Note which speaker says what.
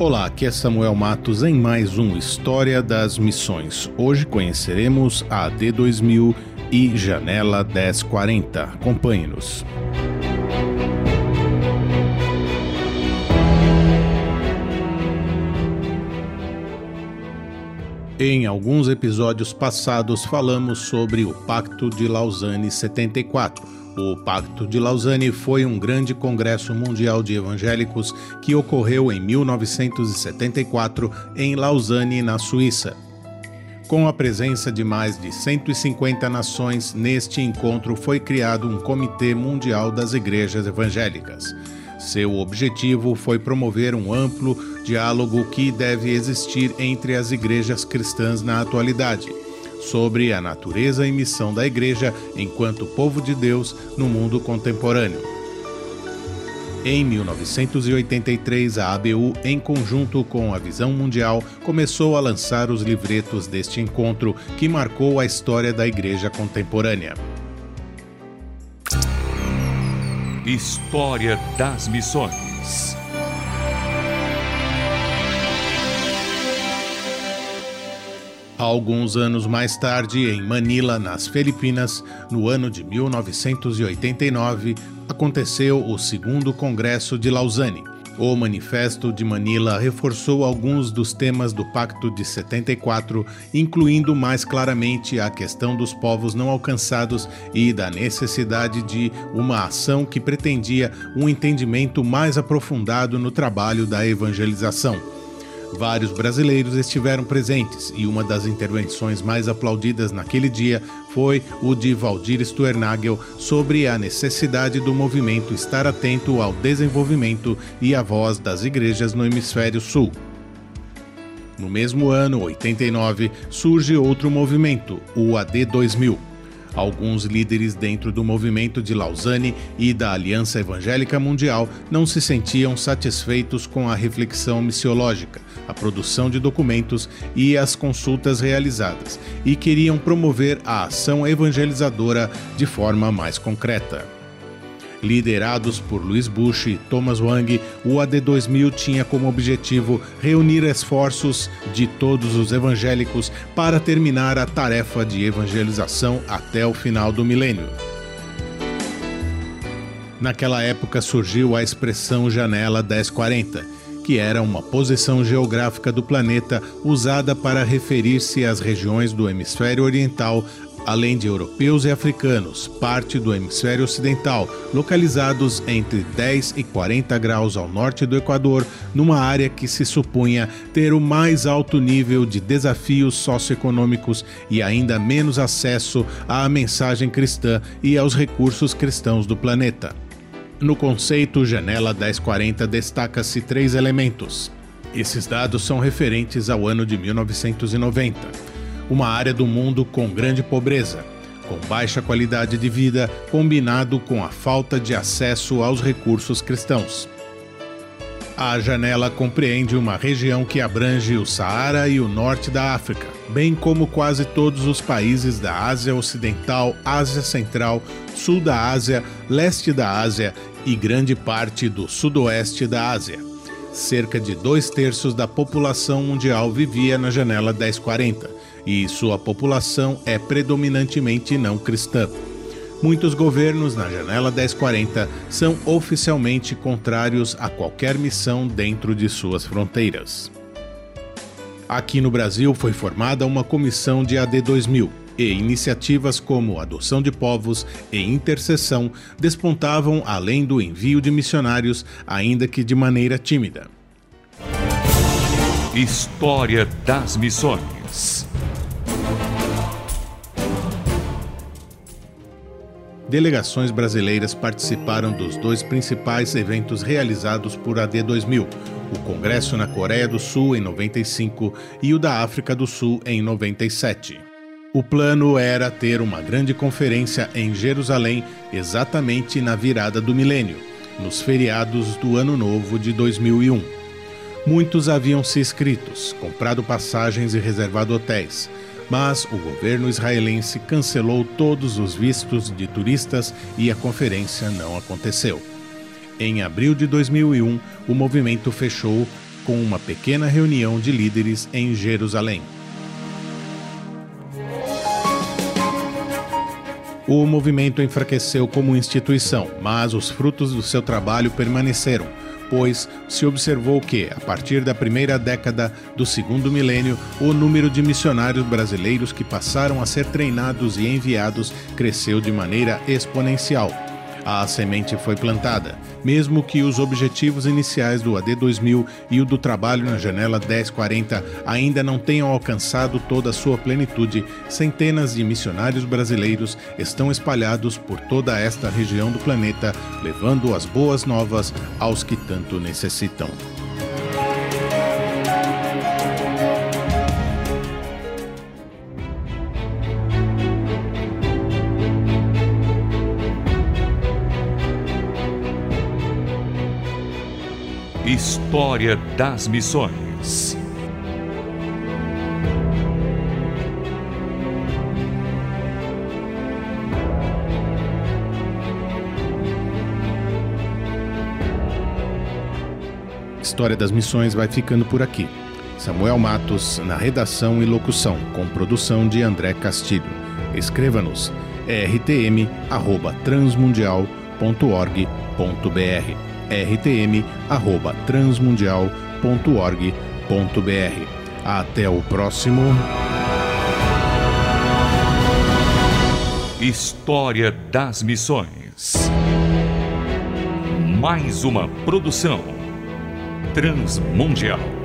Speaker 1: Olá, aqui é Samuel Matos em mais um História das Missões. Hoje conheceremos a AD 2000 e Janela 1040. Acompanhe-nos. Em alguns episódios passados falamos sobre o Pacto de Lausanne 74 o Pacto de Lausanne foi um grande congresso mundial de evangélicos que ocorreu em 1974 em Lausanne, na Suíça. Com a presença de mais de 150 nações, neste encontro foi criado um Comitê Mundial das Igrejas Evangélicas. Seu objetivo foi promover um amplo diálogo que deve existir entre as igrejas cristãs na atualidade sobre a natureza e missão da Igreja enquanto povo de Deus no mundo contemporâneo. Em 1983, a ABU, em conjunto com a Visão Mundial, começou a lançar os livretos deste encontro que marcou a história da Igreja contemporânea.
Speaker 2: História das Missões
Speaker 1: Alguns anos mais tarde, em Manila, nas Filipinas, no ano de 1989, aconteceu o segundo Congresso de Lausanne. O Manifesto de Manila reforçou alguns dos temas do Pacto de 74, incluindo mais claramente a questão dos povos não alcançados e da necessidade de uma ação que pretendia um entendimento mais aprofundado no trabalho da evangelização. Vários brasileiros estiveram presentes e uma das intervenções mais aplaudidas naquele dia foi o de Valdir Stuernagel sobre a necessidade do movimento estar atento ao desenvolvimento e à voz das igrejas no hemisfério sul. No mesmo ano, 89, surge outro movimento, o AD 2000 Alguns líderes dentro do movimento de Lausanne e da Aliança Evangélica Mundial não se sentiam satisfeitos com a reflexão missiológica, a produção de documentos e as consultas realizadas, e queriam promover a ação evangelizadora de forma mais concreta. Liderados por Luiz Bush e Thomas Wang, o AD2000 tinha como objetivo reunir esforços de todos os evangélicos para terminar a tarefa de evangelização até o final do milênio. Naquela época surgiu a expressão Janela 1040, que era uma posição geográfica do planeta usada para referir-se às regiões do hemisfério oriental além de europeus e africanos, parte do hemisfério ocidental, localizados entre 10 e 40 graus ao norte do Equador, numa área que se supunha ter o mais alto nível de desafios socioeconômicos e ainda menos acesso à mensagem cristã e aos recursos cristãos do planeta. No conceito Janela 1040 destaca-se três elementos. Esses dados são referentes ao ano de 1990 uma área do mundo com grande pobreza, com baixa qualidade de vida, combinado com a falta de acesso aos recursos cristãos. A janela compreende uma região que abrange o Saara e o norte da África, bem como quase todos os países da Ásia Ocidental, Ásia Central, Sul da Ásia, Leste da Ásia e grande parte do Sudoeste da Ásia. Cerca de dois terços da população mundial vivia na janela 1040 e sua população é predominantemente não cristã. Muitos governos na janela 1040 são oficialmente contrários a qualquer missão dentro de suas fronteiras. Aqui no Brasil foi formada uma comissão de AD 2000 e iniciativas como adoção de povos e intercessão despontavam além do envio de missionários, ainda que de maneira tímida.
Speaker 2: História das Missões
Speaker 1: delegações brasileiras participaram dos dois principais eventos realizados por AD 2000, o Congresso na Coreia do Sul em 95 e o da África do Sul em 97. O plano era ter uma grande conferência em Jerusalém exatamente na virada do milênio, nos feriados do Ano Novo de 2001. Muitos haviam se inscritos, comprado passagens e reservado hotéis, mas o governo israelense cancelou todos os vistos de turistas e a conferência não aconteceu. Em abril de 2001, o movimento fechou com uma pequena reunião de líderes em Jerusalém. O movimento enfraqueceu como instituição, mas os frutos do seu trabalho permaneceram, pois se observou que, a partir da primeira década do segundo milênio, o número de missionários brasileiros que passaram a ser treinados e enviados cresceu de maneira exponencial. A semente foi plantada, mesmo que os objetivos iniciais do AD 2000 e o do trabalho na janela 1040 ainda não tenham alcançado toda a sua plenitude. Centenas de missionários brasileiros estão espalhados por toda esta região do planeta, levando as boas novas aos que tanto necessitam.
Speaker 2: História das Missões.
Speaker 1: História das Missões vai ficando por aqui. Samuel Matos na redação e locução, com produção de André Castilho. Escreva-nos rtm@transmundial.org.br rtm@transmundial.org.br. Até o próximo
Speaker 2: História das Missões. Mais uma produção transmundial.